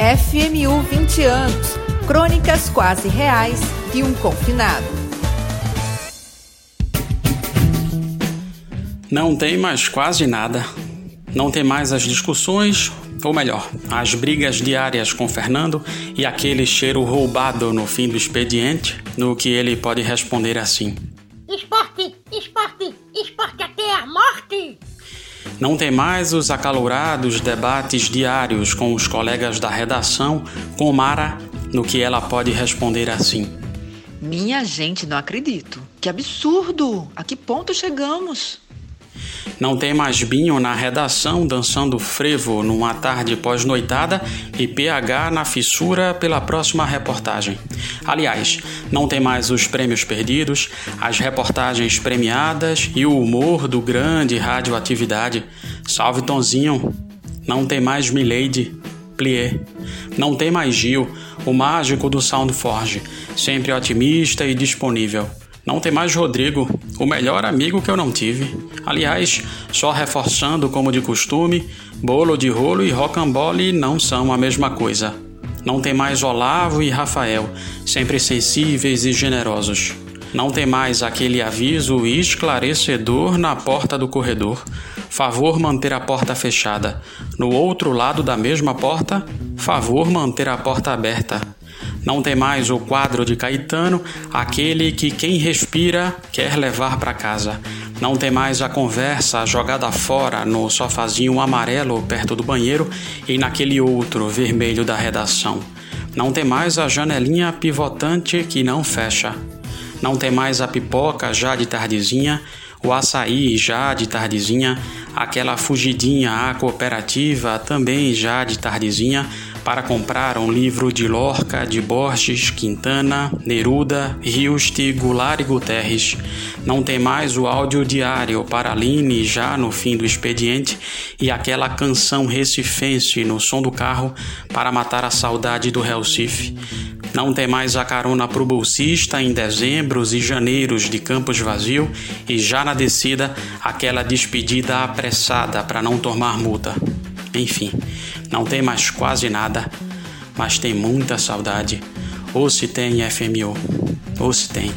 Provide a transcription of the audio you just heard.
FMU 20 anos. Crônicas quase reais de um confinado. Não tem mais quase nada. Não tem mais as discussões, ou melhor, as brigas diárias com Fernando e aquele cheiro roubado no fim do expediente, no que ele pode responder assim: Esporte, Não tem mais os acalorados debates diários com os colegas da redação, com Mara, no que ela pode responder assim: Minha gente, não acredito. Que absurdo! A que ponto chegamos? Não tem mais Binho na redação dançando frevo numa tarde pós-noitada e PH na fissura pela próxima reportagem. Aliás, não tem mais os prêmios perdidos, as reportagens premiadas e o humor do grande radioatividade. Salve Tonzinho! Não tem mais Milady, Plié. Não tem mais Gil, o mágico do Soundforge, sempre otimista e disponível. Não tem mais Rodrigo, o melhor amigo que eu não tive. Aliás, só reforçando como de costume, bolo de rolo e rocambole não são a mesma coisa. Não tem mais Olavo e Rafael, sempre sensíveis e generosos. Não tem mais aquele aviso esclarecedor na porta do corredor. Favor manter a porta fechada. No outro lado da mesma porta, favor manter a porta aberta. Não tem mais o quadro de Caetano, aquele que quem respira quer levar para casa. Não tem mais a conversa jogada fora no sofazinho amarelo perto do banheiro e naquele outro vermelho da redação. Não tem mais a janelinha pivotante que não fecha. Não tem mais a pipoca já de tardezinha, o açaí já de tardezinha, aquela fugidinha à cooperativa também já de tardezinha para comprar um livro de Lorca, de Borges, Quintana, Neruda, Hilst, Goulart e Guterres. Não tem mais o áudio diário para Aline já no fim do expediente e aquela canção recifense no som do carro para matar a saudade do Recife. Não tem mais a carona pro bolsista em dezembros e janeiros de campos vazio e já na descida aquela despedida apressada para não tomar multa. Enfim, não tem mais quase nada, mas tem muita saudade. Ou se tem FMO, ou se tem.